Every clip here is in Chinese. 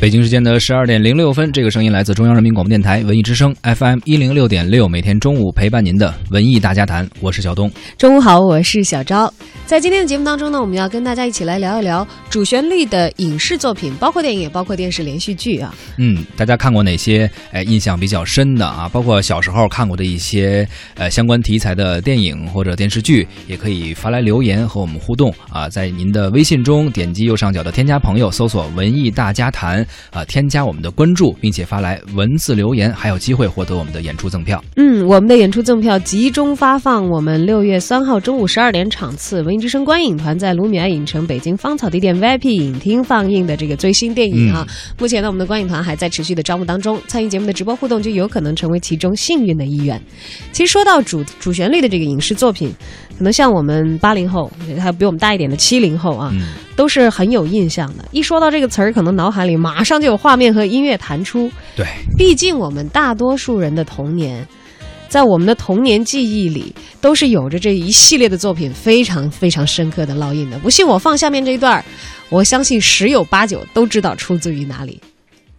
北京时间的十二点零六分，这个声音来自中央人民广播电台文艺之声 FM 一零六点六，每天中午陪伴您的文艺大家谈，我是小东。中午好，我是小昭。在今天的节目当中呢，我们要跟大家一起来聊一聊主旋律的影视作品，包括电影，也包括电视连续剧啊。嗯，大家看过哪些？哎，印象比较深的啊，包括小时候看过的一些呃相关题材的电影或者电视剧，也可以发来留言和我们互动啊。在您的微信中点击右上角的添加朋友，搜索“文艺大家谈”啊，添加我们的关注，并且发来文字留言，还有机会获得我们的演出赠票。嗯，我们的演出赠票集中发放。我们六月三号中午十二点场次，文艺之声观影团在卢米埃影城北京芳草地店 VIP 影厅放映的这个最新电影啊。目前呢，我们的观影团还在持续的招募当中，参与节目的直播互动就有可能成为其中幸运的一员。其实说到主主旋律的这个影视作品，可能像我们八零后，还有比我们大一点的七零后啊，都是很有印象的。一说到这个词儿，可能脑海里马上就有画面和音乐弹出。对，毕竟我们大多数人的童年。在我们的童年记忆里，都是有着这一系列的作品非常非常深刻的烙印的。不信我放下面这一段我相信十有八九都知道出自于哪里。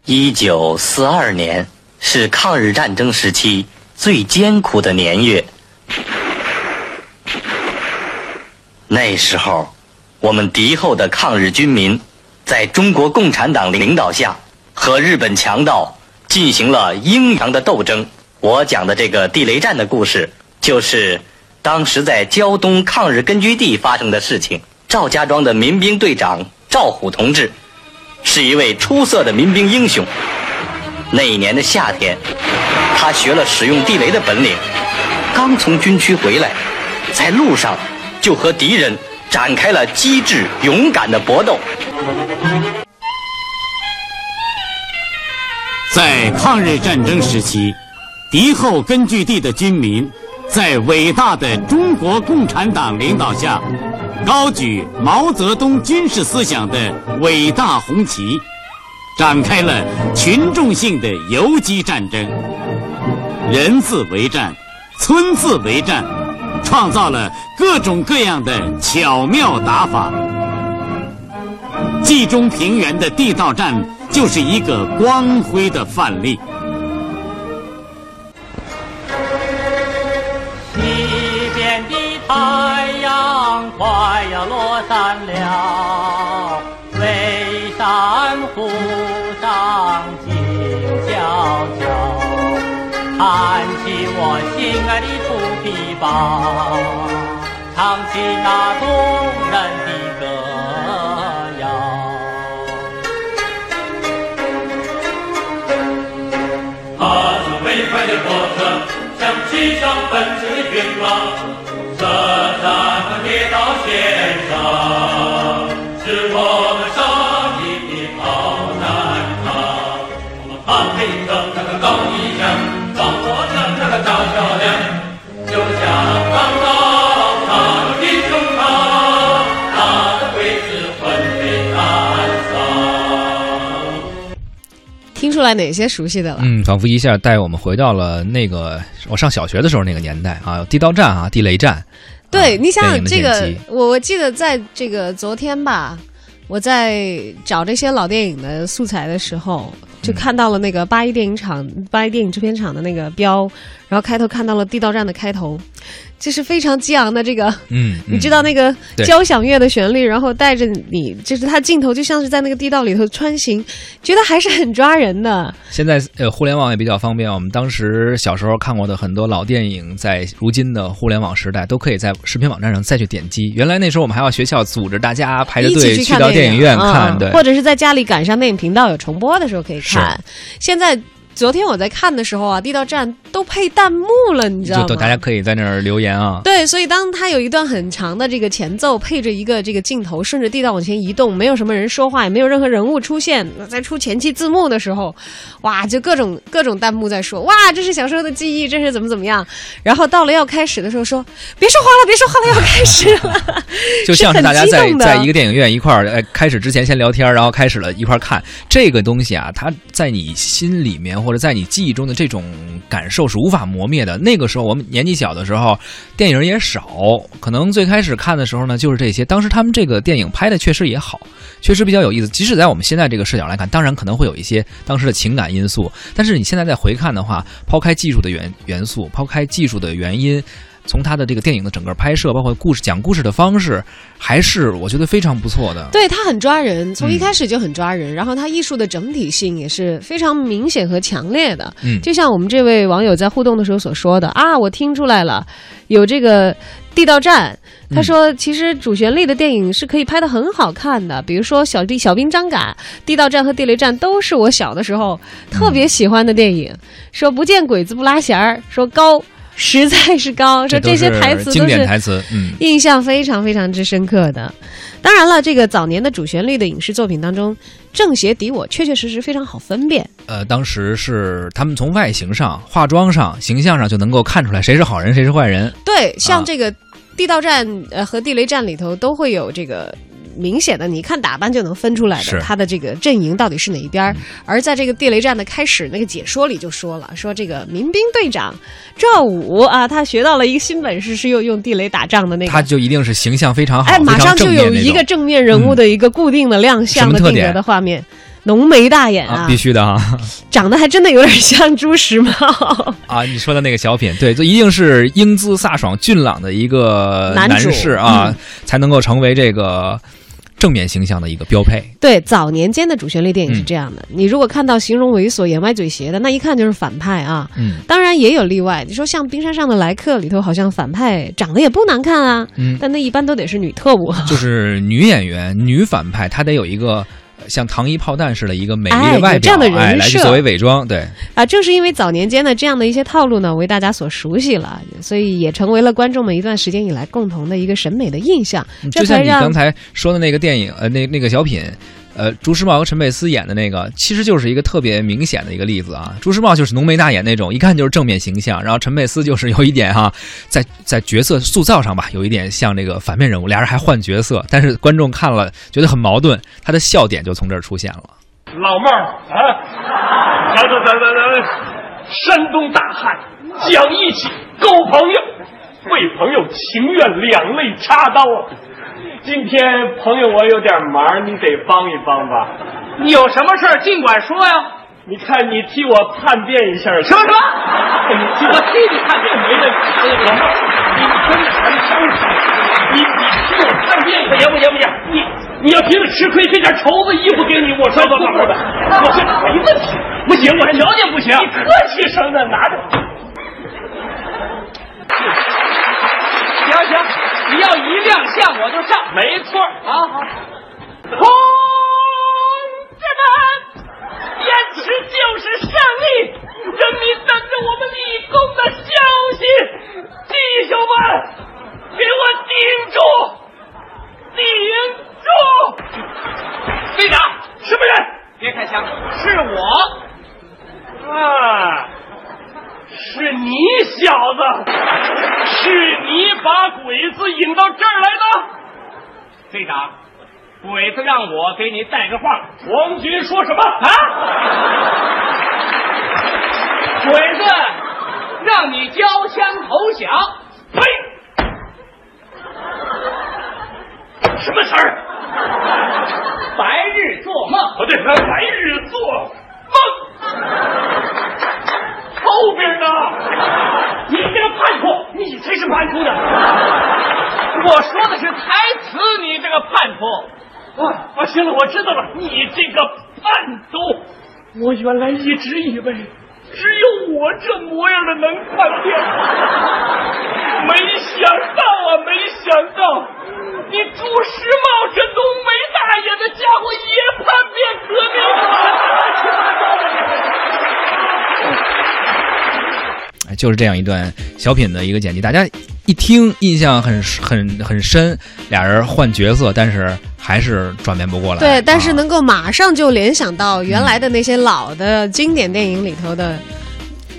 一九四二年是抗日战争时期最艰苦的年月，那时候，我们敌后的抗日军民，在中国共产党领导下，和日本强盗进行了英勇的斗争。我讲的这个地雷战的故事，就是当时在胶东抗日根据地发生的事情。赵家庄的民兵队长赵虎同志，是一位出色的民兵英雄。那一年的夏天，他学了使用地雷的本领，刚从军区回来，在路上就和敌人展开了机智勇敢的搏斗。在抗日战争时期。敌后根据地的军民，在伟大的中国共产党领导下，高举毛泽东军事思想的伟大红旗，展开了群众性的游击战争。人字为战，村字为战，创造了各种各样的巧妙打法。冀中平原的地道战就是一个光辉的范例。西边的太阳快要落山了，巍山湖上静悄悄，弹起我心爱的土琵琶，唱起那动人的歌谣。踏着飞快的火车，向骑上奔驰的骏马。车站和铁道线上，是我们胜利的好战场。我们放开一出来哪些熟悉的了？嗯，仿佛一下带我们回到了那个我上小学的时候那个年代啊，地道战啊，地雷战。对，你想想这个，我我记得在这个昨天吧，我在找这些老电影的素材的时候，就看到了那个八一电影厂、八一电影制片厂的那个标，然后开头看到了地道战的开头。就是非常激昂的这个，嗯，你知道那个交响乐的旋律，然后带着你，就是它镜头就像是在那个地道里头穿行，觉得还是很抓人的。现在呃，互联网也比较方便，我们当时小时候看过的很多老电影，在如今的互联网时代，都可以在视频网站上再去点击。原来那时候我们还要学校组织大家排着队去到电影院看，对，或者是在家里赶上电影频道有重播的时候可以看。现在。昨天我在看的时候啊，地道战都配弹幕了，你知道吗？大家可以在那儿留言啊。对，所以当他有一段很长的这个前奏，配着一个这个镜头顺着地道往前移动，没有什么人说话，也没有任何人物出现，那在出前期字幕的时候，哇，就各种各种弹幕在说，哇，这是小时候的记忆，这是怎么怎么样。然后到了要开始的时候，说别说话了，别说话了，要开始了。就像是大家在在一个电影院一块儿，呃，开始之前先聊天，然后开始了一块儿看这个东西啊，它在你心里面。或者在你记忆中的这种感受。就是无法磨灭的。那个时候我们年纪小的时候，电影也少，可能最开始看的时候呢，就是这些。当时他们这个电影拍的确实也好，确实比较有意思。即使在我们现在这个视角来看，当然可能会有一些当时的情感因素，但是你现在再回看的话，抛开技术的元元素，抛开技术的原因。从他的这个电影的整个拍摄，包括故事讲故事的方式，还是我觉得非常不错的。对他很抓人，从一开始就很抓人，然后他艺术的整体性也是非常明显和强烈的。嗯就像我们这位网友在互动的时候所说的啊，我听出来了，有这个地道战。他说，其实主旋律的电影是可以拍得很好看的，比如说小弟小兵张嘎、地道战和地雷战都是我小的时候特别喜欢的电影。说不见鬼子不拉弦儿，说高实在是高，说这些台词都经典是台词，嗯。印象非常非常之深刻的。当然了，这个早年的主旋律的影视作品当中，正邪敌我确确实实非常好分辨。呃，当时是他们从外形上、化妆上、形象上就能够看出来谁是好人，谁是坏人。对，像啊这个地道战呃和地雷战里头都会有这个。明显的，你一看打扮就能分出来的，他的这个阵营到底是哪一边儿。而在这个地雷战的开始那个解说里就说了，说这个民兵队长赵武啊，他学到了一个新本事，是用用地雷打仗的那个。他就一定是形象非常好，哎，马上就有一个正面人物的一个固定的亮相的定格的画面，浓眉大眼啊，必须的啊长得还真的有点像朱时茂。啊！你说的那个小品，对，这一定是英姿飒爽、俊朗的一个男主士啊，才能够成为这个正面形象的一个标配。对，早年间的主旋律电影是嗯这样的，你如果看到形容猥琐、眼歪嘴斜的，那一看就是反派啊。嗯当然也有例外，你说像《冰山上的来客》里头，好像反派长得也不难看啊，嗯，但那一般都得是女特务。就是女演员、女反派，她得有一个。呃像糖衣炮弹似的一个美丽哎的外表，有这样的人哎，来去设作为伪装，对，啊，正是因为早年间的这样的一些套路呢，为大家所熟悉了，所以也成为了观众们一段时间以来共同的一个审美的印象。就像你刚才说的那个电影，呃，那那个小品，呃，朱时茂和陈佩斯演的那个，其实就是一个特别明显的一个例子啊。朱时茂就是浓眉大眼那种，一看就是正面形象，然后陈佩斯就是有一点哈、在在角色塑造上吧，有一点像这个反面人物，俩人还换角色，但是观众看了觉得很矛盾，他的笑点就从这儿出现了。老帽儿啊，咱咱咱咱咱，山东大汉讲义气，够朋友，为朋友情愿两肋插刀啊！今天朋友我有点忙，你得帮一帮吧。你有什么事儿尽管说呀。你看你替我叛变一下，什么什么？你替我替你叛变没问题。老帽儿，你跟俺商量，你你替我叛变不行不行不行，你你要觉得吃亏，这件绸子衣服给你，我说不不不，我这没问题。不行，我条件不行。你客气什么？拿着。行行，你要一亮相我就上。没错儿，好好，同志们，坚持就是胜利，人民等着我们立功的消息。弟兄们，给我顶住，顶住！队长，什么人？别开枪，是我。啊，是你小子，是你把鬼子引到这儿来的。队长，鬼子让我给你带个话。皇军说什么啊？鬼子让你交枪投降。呸！什么词儿？白日做梦。哦，对，白日做梦。后边呢？你这个叛徒，你才是叛徒呢！我说的是台词，你这个叛徒。啊啊，行了，我知道了，你这个叛徒，我原来一直以为只有我这模样的能叛变，没想到啊，没想到你朱时茂这浓眉大眼的家伙也叛变革命！哎，就是这样一段小品的一个剪辑，大家一听印象很很很深，俩人换角色，但是还是转变不过来。对，但是啊能够马上就联想到原来的那些老的经典电影里头的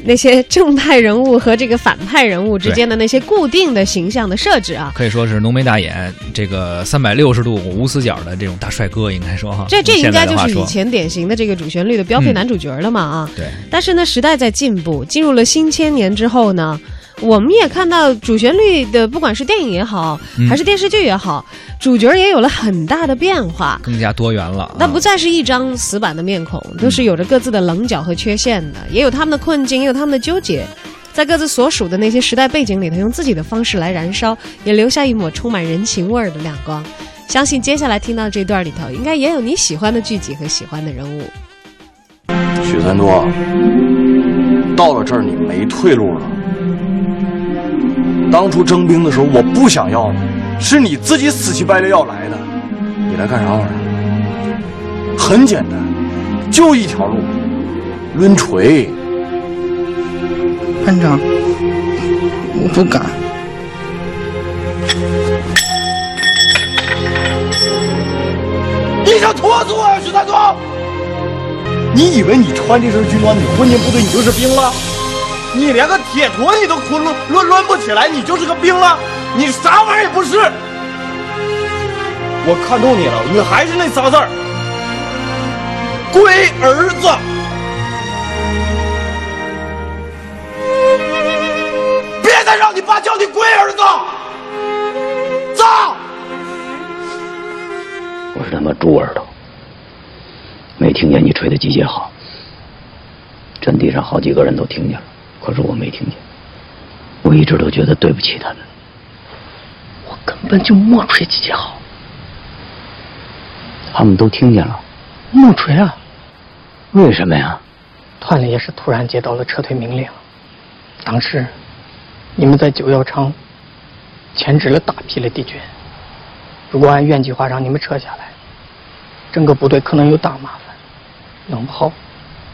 那些正派人物和这个反派人物之间的那些固定的形象的设置啊。可以说是浓眉大眼，这个三百六十度无死角的这种大帅哥，应该说哈。这这应该就是以前典型的这个主旋律的标配男主角了嘛啊。对，但是呢，时代在进步，进入了新千年之后呢，我们也看到主旋律的，不管是电影也好，嗯还是电视剧也好，主角也有了很大的变化。更加多元了啊。那不再是一张死板的面孔，都是有着各自的棱角和缺陷的，也有他们的困境，也有他们的纠结，在各自所属的那些时代背景里头，用自己的方式来燃烧，也留下一抹充满人情味儿的亮光。相信接下来听到这段里头，应该也有你喜欢的剧集和喜欢的人物。许三多，到了这儿你没退路了。当初征兵的时候，我不想要你，是你自己死乞白赖要来的。你来干啥玩意儿？很简单，就一条路，抡锤。班长，我不敢。你想拖死我呀，许三多！你以为你穿这身军装，你混进部队，你就是兵了？你连个铁坨你都抡抡抡抡不起来，你就是个兵了？你啥玩意儿也不是！我看透你了，你还是那仨字儿，龟儿子。别再让你爸叫你龟儿子，走！我是他妈猪耳朵，没听见你吹的集结号。阵地上好几个人都听见了，可是我没听见。我一直都觉得对不起他们。我根本就没吹集结号，他们都听见了，没吹啊！为什么呀？团里也是突然接到了撤退命令，当时你们在九药厂牵制了大批的敌军，如果按原计划让你们撤下来，整个部队可能有大麻烦，弄不好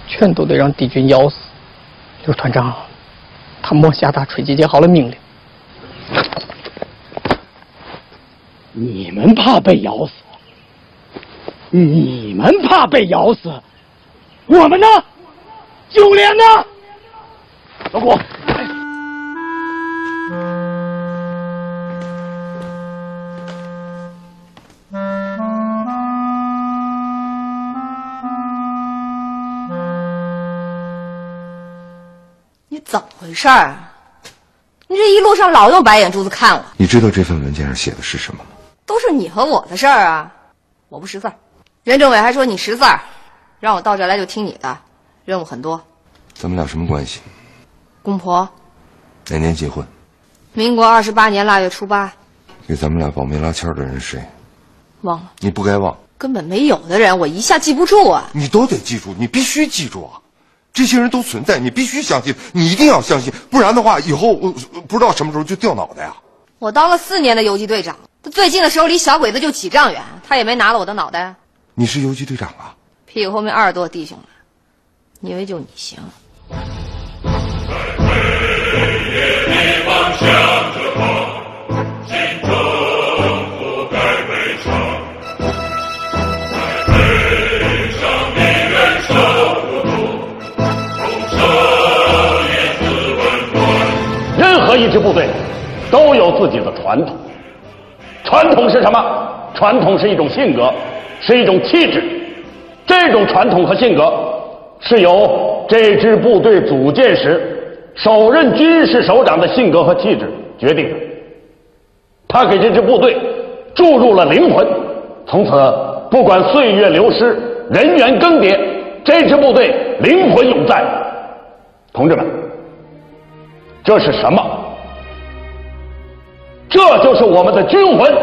全都得让敌军咬死。刘团长，他没下达吹击接号的命令。你们怕被咬死，你们怕被咬死，我们呢？九连呢？老谷，回事儿啊？你这一路上老用白眼珠子看我，你知道这份文件上写的是什么吗？都是你和我的事儿啊！我不识字儿，任政委还说你识字儿，让我到这儿来就听你的，任务很多。咱们俩什么关系？公婆，哪年结婚？民国二十八年腊月初八，给咱们俩保媒拉纤的人是谁？忘了，你不该忘，根本没有的人，我一下记不住啊！你都得记住，你必须记住啊！这些人都存在，你必须相信，你一定要相信，不然的话，以后呃不知道什么时候就掉脑袋呀！我当了四年的游击队长，最近的时候离小鬼子就几丈远，他也没拿了我的脑袋。你是游击队长啊？屁股后面二十多弟兄呢，你以为就你行？任何部队都有自己的传统。传统是什么？传统是一种性格，是一种气质。这种传统和性格是由这支部队组建时首任军事首长的性格和气质决定的。他给这支部队注入了灵魂，从此不管岁月流失、人员更迭，这支部队灵魂永在。同志们，这是什么？这就是我们的军魂。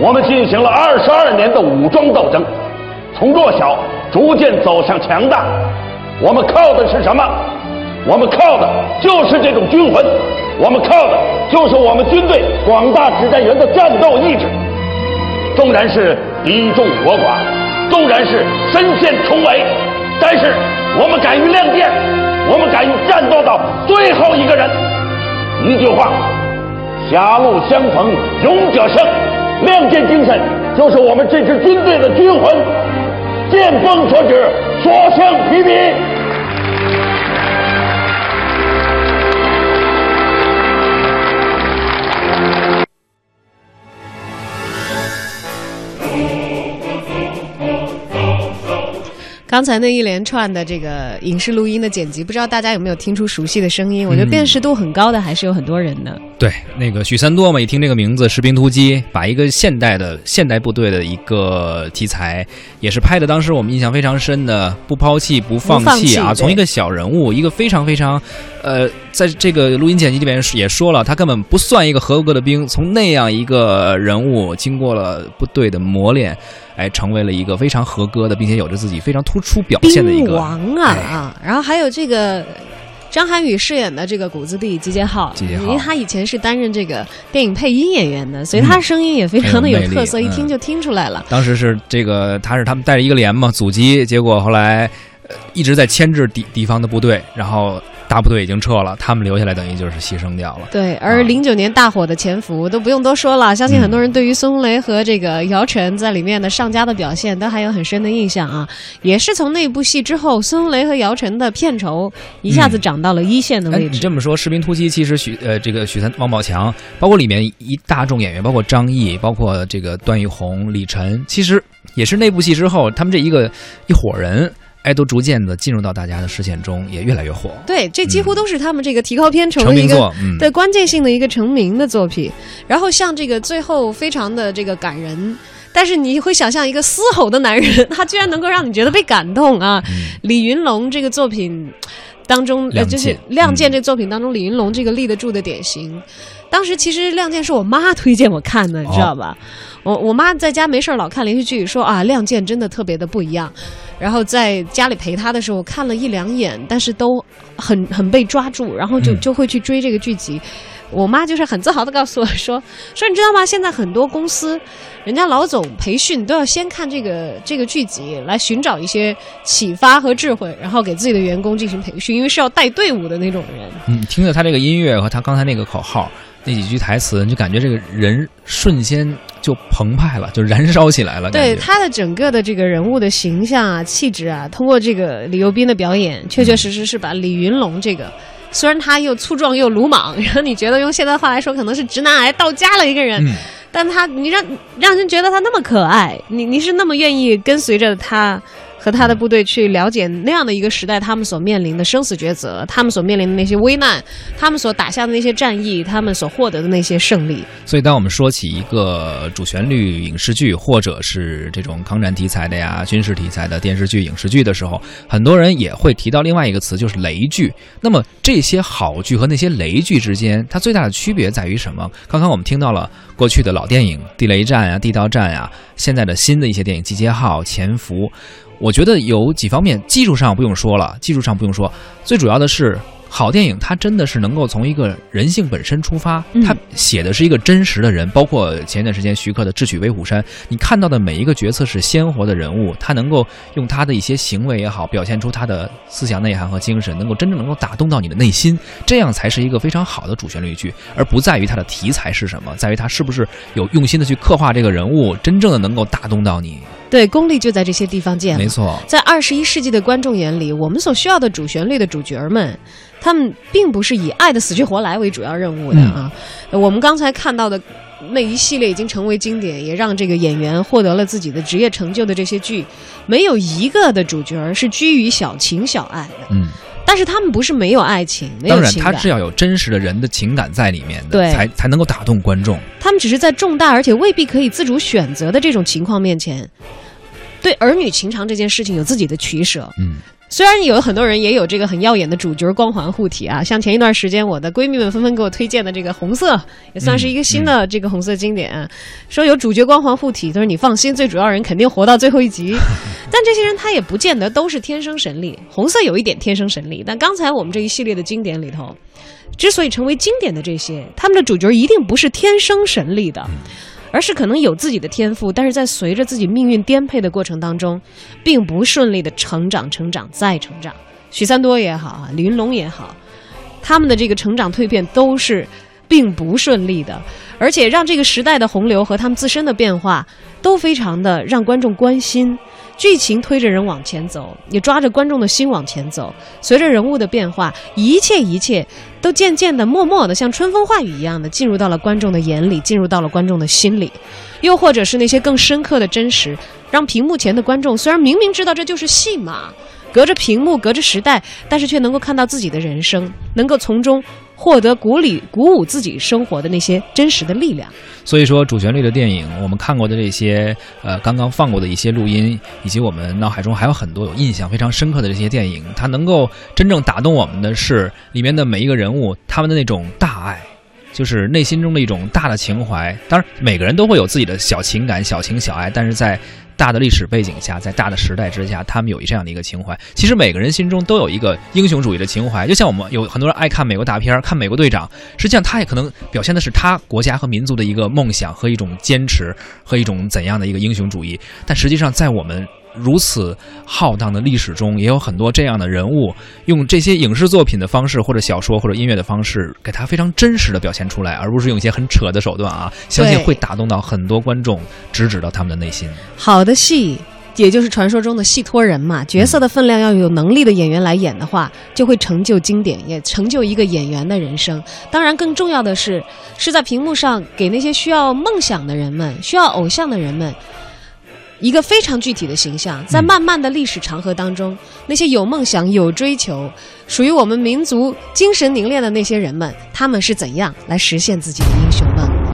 我们进行了二十二年的武装斗争，从弱小逐渐走向强大。我们靠的是什么？我们靠的就是这种军魂，我们靠的就是我们军队广大指战员的战斗意志。纵然是敌众我寡，纵然是身陷重围，但是我们敢于亮剑，我们敢于战斗到最后一个人。一句话，狭路相逢勇者胜，亮剑精神就是我们这支军队的军魂。剑锋所指，所向披靡。刚才那一连串的这个影视录音的剪辑，不知道大家有没有听出熟悉的声音？我觉得辨识度很高的还是有很多人的。对，那个许三多嘛，一听这个名字，士兵突击，把一个现代的现代部队的一个题材，也是拍的当时我们印象非常深的，不抛弃不放不放弃啊，从一个小人物，一个非常非常，呃，在这个录音剪辑里面也说了，他根本不算一个合格的兵，从那样一个人物，经过了部队的磨练，哎，成为了一个非常合格的，并且有着自己非常突出表现的一兵个王啊啊！然后还有这个张涵予饰演的这个谷子地集结号，因为他以前是担任这个电影配音演员的，所以他声音也非常的有特色，一听就听出来了。当时是这个，他是他们带着一个连嘛，阻击，结果后来、呃、一直在牵制敌敌方的部队，然后大部队已经撤了，他们留下来等于就是牺牲掉了。对，而零九年大火的《潜伏》都不用多说了，相信很多人对于孙红雷和这个姚晨在里面的上佳的表现都还有很深的印象啊。也是从那部戏之后，孙红雷和姚晨的片酬一下子涨到了一线的哎，位置。你这么说，《士兵突击》其实许呃这个许三王宝强，包括里面一大众演员，包括张译，包括这个段奕宏、李晨，其实也是那部戏之后，他们这一个一伙人，哎，都逐渐的进入到大家的视线中，也越来越火。对，这几乎都是他们这个提高片酬的一个对关键性的一个成名的作品。然后像这个最后非常的这个感人。但是你会想象一个嘶吼的男人，他居然能够让你觉得被感动啊！李云龙这个作品当中，呃，就是《亮剑亮剑》这作品当中，李云龙这个立得住的典型。当时其实《亮剑》是我妈推荐我看的，你知道吧？我我妈在家没事儿老看连续剧，说啊，《亮剑》真的特别的不一样。然后在家里陪他的时候，看了一两眼，但是都很很被抓住，然后就嗯就会去追这个剧集。我妈就是很自豪的告诉我说：“说你知道吗？现在很多公司，人家老总培训都要先看这个这个剧集，来寻找一些启发和智慧，然后给自己的员工进行培训，因为是要带队伍的那种人。嗯，听着他这个音乐和他刚才那个口号那几句台词，你就感觉这个人瞬间就澎湃了，就燃烧起来了。对他的整个的这个人物的形象啊、气质啊，通过这个李幼斌的表演，确确实实是把李云龙这个。虽然他又粗壮又鲁莽，然后你觉得用现在话来说，可能是直男癌到家了一个人，嗯。但他你让让人觉得他那么可爱，你你是那么愿意跟随着他和他的部队去了解那样的一个时代，他们所面临的生死抉择，他们所面临的那些危难，他们所打下的那些战役，他们所获得的那些胜利。所以，当我们说起一个主旋律影视剧，或者是这种抗战题材的呀、军事题材的电视剧、影视剧的时候，很多人也会提到另外一个词，就是雷剧。那么，这些好剧和那些雷剧之间，它最大的区别在于什么？刚刚我们听到了过去的老电影《地雷战》呀、《地道战》呀，现在的新的一些电影《集结号》《潜伏》。我觉得有几方面，技术上不用说了，技术上不用说，最主要的是好电影，它真的是能够从一个人性本身出发，嗯它写的是一个真实的人，包括前一段时间徐克的《智取威虎山》，你看到的每一个角色是鲜活的人物，他能够用他的一些行为也好，表现出他的思想内涵和精神，能够真正能够打动到你的内心，这样才是一个非常好的主旋律剧，而不在于它的题材是什么，在于他是不是有用心的去刻画这个人物，真正的能够打动到你。对，功力就在这些地方见。没错，在二十一世纪的观众眼里，我们所需要的主旋律的主角们，他们并不是以爱的死去活来为主要任务的啊。我们刚才看到的那一系列已经成为经典，也让这个演员获得了自己的职业成就的这些剧，没有一个的主角是居于小情小爱的。嗯。但是他们不是没有爱情，没有当然，情感，他是要有真实的人的情感在里面的，对才才能够打动观众。他们只是在重大而且未必可以自主选择的这种情况面前，对儿女情长这件事情有自己的取舍。嗯。虽然有很多人也有这个很耀眼的主角光环护体啊，像前一段时间我的闺蜜们纷纷给我推荐的这个《红色》，也算是一个新的这个红色经典、啊说有主角光环护体，就是你放心，最主要人肯定活到最后一集。但这些人他也不见得都是天生神力，红色有一点天生神力，但刚才我们这一系列的经典里头，之所以成为经典的这些，他们的主角一定不是天生神力的。而是可能有自己的天赋，但是在随着自己命运颠沛的过程当中，并不顺利的成长、成长再成长。许三多也好啊，李云龙也好，他们的这个成长蜕变都是并不顺利的，而且让这个时代的洪流和他们自身的变化都非常的让观众关心。剧情推着人往前走，也抓着观众的心往前走。随着人物的变化，一切一切都渐渐的、默默的，像春风化雨一样的进入到了观众的眼里，进入到了观众的心里。又或者是那些更深刻的真实，让屏幕前的观众虽然明明知道这就是戏码，隔着屏幕，隔着时代，但是却能够看到自己的人生，能够从中获得鼓励、鼓舞自己生活的那些真实的力量。所以说，主旋律的电影，我们看过的这些，呃，刚刚放过的一些录音，以及我们脑海中还有很多有印象非常深刻的这些电影，它能够真正打动我们的是里面的每一个人物，他们的那种大爱。就是内心中的一种大的情怀，当然每个人都会有自己的小情感、小情小爱，但是在大的历史背景下，在大的时代之下，他们有这样的一个情怀。其实每个人心中都有一个英雄主义的情怀，就像我们有很多人爱看美国大片，看美国队长，实际上他也可能表现的是他国家和民族的一个梦想和一种坚持和一种怎样的一个英雄主义。但实际上，在我们如此浩荡的历史中，也有很多这样的人物，用这些影视作品的方式，或者小说或者音乐的方式，给他非常真实的表现出来，而不是用一些很扯的手段啊！相信会打动到很多观众，直指到他们的内心。好的戏，也就是传说中的戏托人嘛，角色的分量要有能力的演员来演的话，就会成就经典，也成就一个演员的人生。当然，更重要的是，是在屏幕上给那些需要梦想的人们、需要偶像的人们。一个非常具体的形象，在漫漫的历史长河当中，那些有梦想、有追求、属于我们民族精神凝练的那些人们，他们是怎样来实现自己的英雄梦？